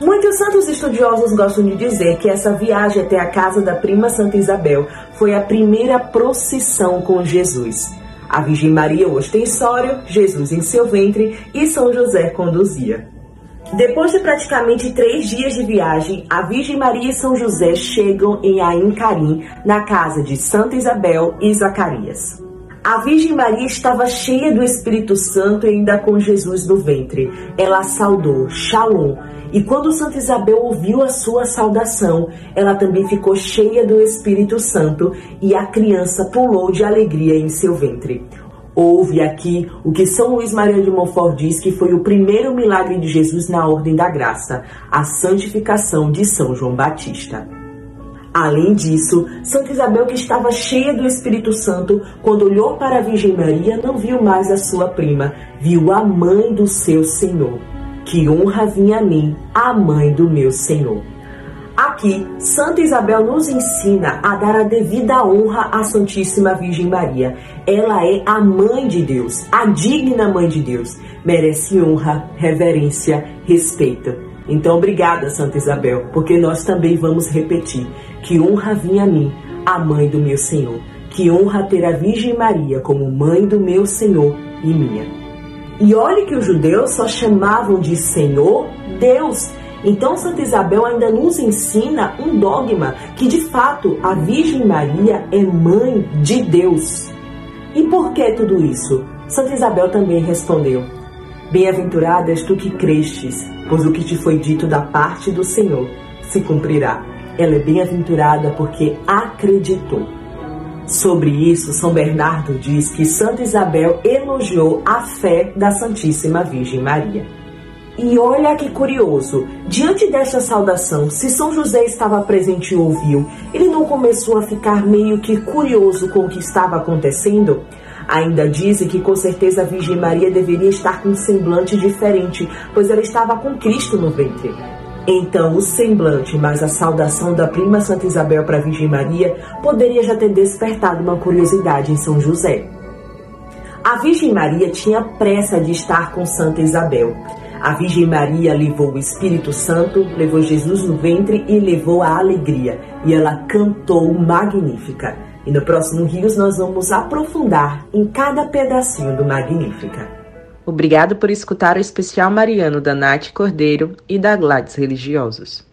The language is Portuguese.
Muitos santos estudiosos gostam de dizer que essa viagem até a casa da prima Santa Isabel foi a primeira procissão com Jesus. A Virgem Maria ostensório, Jesus em seu ventre e São José conduzia. Depois de praticamente três dias de viagem, a Virgem Maria e São José chegam em Ain Karim, na casa de Santa Isabel e Zacarias. A Virgem Maria estava cheia do Espírito Santo e ainda com Jesus no ventre. Ela saudou, Shalom. E quando Santa Isabel ouviu a sua saudação, ela também ficou cheia do Espírito Santo e a criança pulou de alegria em seu ventre. Houve aqui o que São Luís Maria de Montfort diz que foi o primeiro milagre de Jesus na Ordem da Graça, a santificação de São João Batista. Além disso, Santa Isabel, que estava cheia do Espírito Santo, quando olhou para a Virgem Maria, não viu mais a sua prima, viu a mãe do seu Senhor. Que honra vinha a mim, a mãe do meu Senhor. Aqui, Santa Isabel nos ensina a dar a devida honra à Santíssima Virgem Maria. Ela é a mãe de Deus, a digna mãe de Deus. Merece honra, reverência, respeito. Então, obrigada, Santa Isabel, porque nós também vamos repetir: que honra vinha a mim, a mãe do meu Senhor. Que honra ter a Virgem Maria como mãe do meu Senhor e minha. E olhe que os judeus só chamavam de Senhor Deus então, Santa Isabel ainda nos ensina um dogma que, de fato, a Virgem Maria é mãe de Deus. E por que tudo isso? Santa Isabel também respondeu: Bem-aventurada és tu que crestes, pois o que te foi dito da parte do Senhor se cumprirá. Ela é bem-aventurada porque acreditou. Sobre isso, São Bernardo diz que Santa Isabel elogiou a fé da Santíssima Virgem Maria. E olha que curioso, diante desta saudação, se São José estava presente e ouviu, ele não começou a ficar meio que curioso com o que estava acontecendo? Ainda dizem que com certeza a Virgem Maria deveria estar com um semblante diferente, pois ela estava com Cristo no ventre. Então, o semblante mais a saudação da prima Santa Isabel para a Virgem Maria poderia já ter despertado uma curiosidade em São José. A Virgem Maria tinha pressa de estar com Santa Isabel. A Virgem Maria levou o Espírito Santo, levou Jesus no ventre e levou a alegria. E ela cantou Magnífica. E no próximo Rios nós vamos aprofundar em cada pedacinho do Magnífica. Obrigado por escutar o especial mariano da Nath Cordeiro e da Gladys Religiosos.